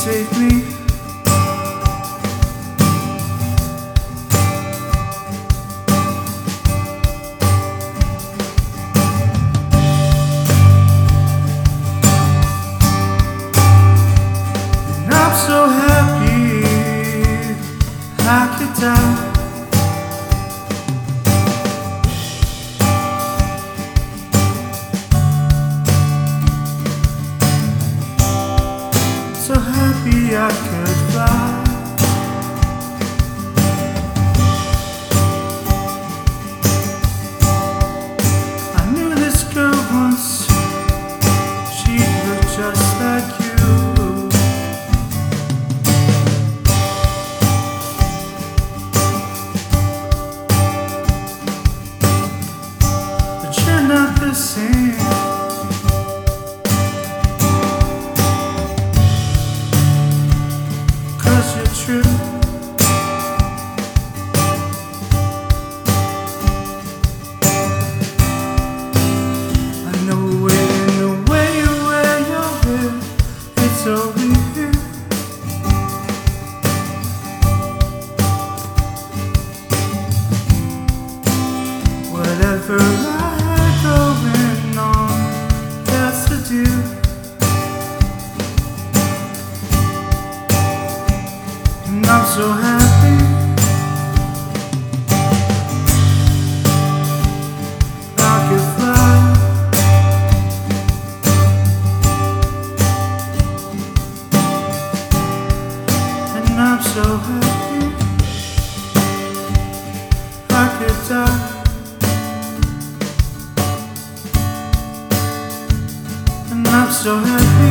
safely. And I'm so happy I could die. so happy. I could fly. And I'm so happy. I could die. And I'm so happy.